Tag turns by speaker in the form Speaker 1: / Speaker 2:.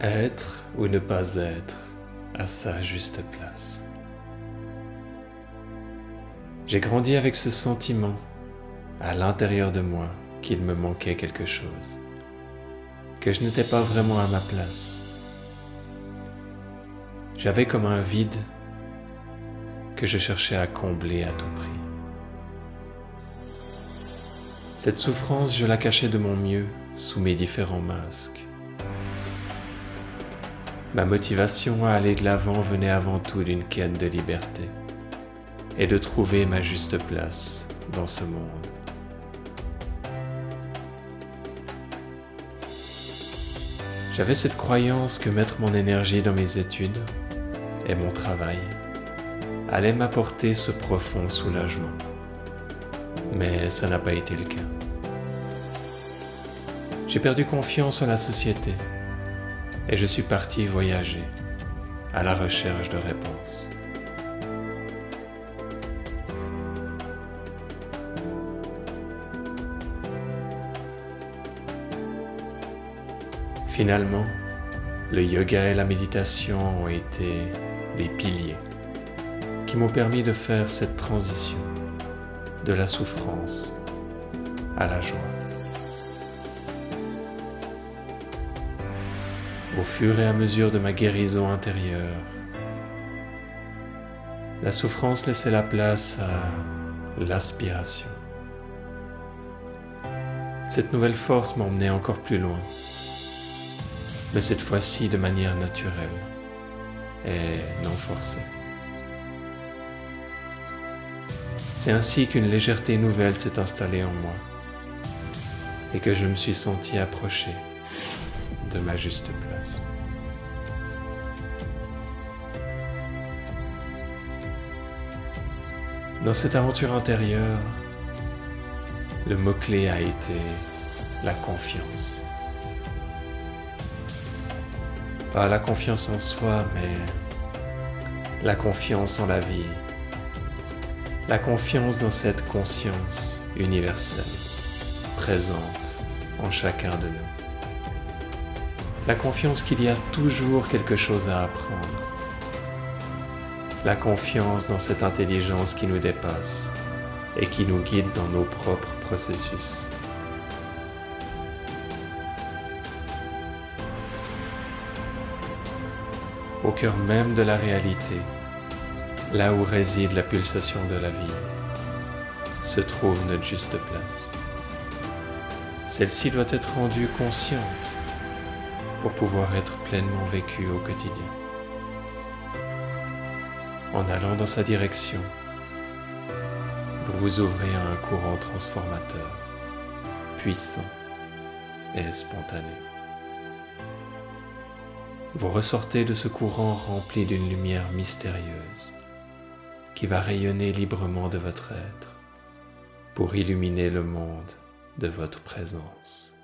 Speaker 1: Être ou ne pas être à sa juste place. J'ai grandi avec ce sentiment à l'intérieur de moi qu'il me manquait quelque chose, que je n'étais pas vraiment à ma place. J'avais comme un vide que je cherchais à combler à tout prix. Cette souffrance, je la cachais de mon mieux sous mes différents masques. Ma motivation à aller de l'avant venait avant tout d'une quête de liberté et de trouver ma juste place dans ce monde. J'avais cette croyance que mettre mon énergie dans mes études et mon travail allait m'apporter ce profond soulagement. Mais ça n'a pas été le cas. J'ai perdu confiance en la société et je suis parti voyager à la recherche de réponses. Finalement, le yoga et la méditation ont été les piliers qui m'ont permis de faire cette transition de la souffrance à la joie. Au fur et à mesure de ma guérison intérieure. La souffrance laissait la place à l'aspiration. Cette nouvelle force m'emmenait encore plus loin, mais cette fois-ci de manière naturelle et non forcée. C'est ainsi qu'une légèreté nouvelle s'est installée en moi et que je me suis senti approcher de ma juste Dans cette aventure intérieure, le mot-clé a été la confiance. Pas la confiance en soi, mais la confiance en la vie. La confiance dans cette conscience universelle, présente en chacun de nous la confiance qu'il y a toujours quelque chose à apprendre, la confiance dans cette intelligence qui nous dépasse et qui nous guide dans nos propres processus. Au cœur même de la réalité, là où réside la pulsation de la vie, se trouve notre juste place. Celle-ci doit être rendue consciente pouvoir être pleinement vécu au quotidien. En allant dans sa direction, vous vous ouvrez à un courant transformateur, puissant et spontané. Vous ressortez de ce courant rempli d'une lumière mystérieuse qui va rayonner librement de votre être pour illuminer le monde de votre présence.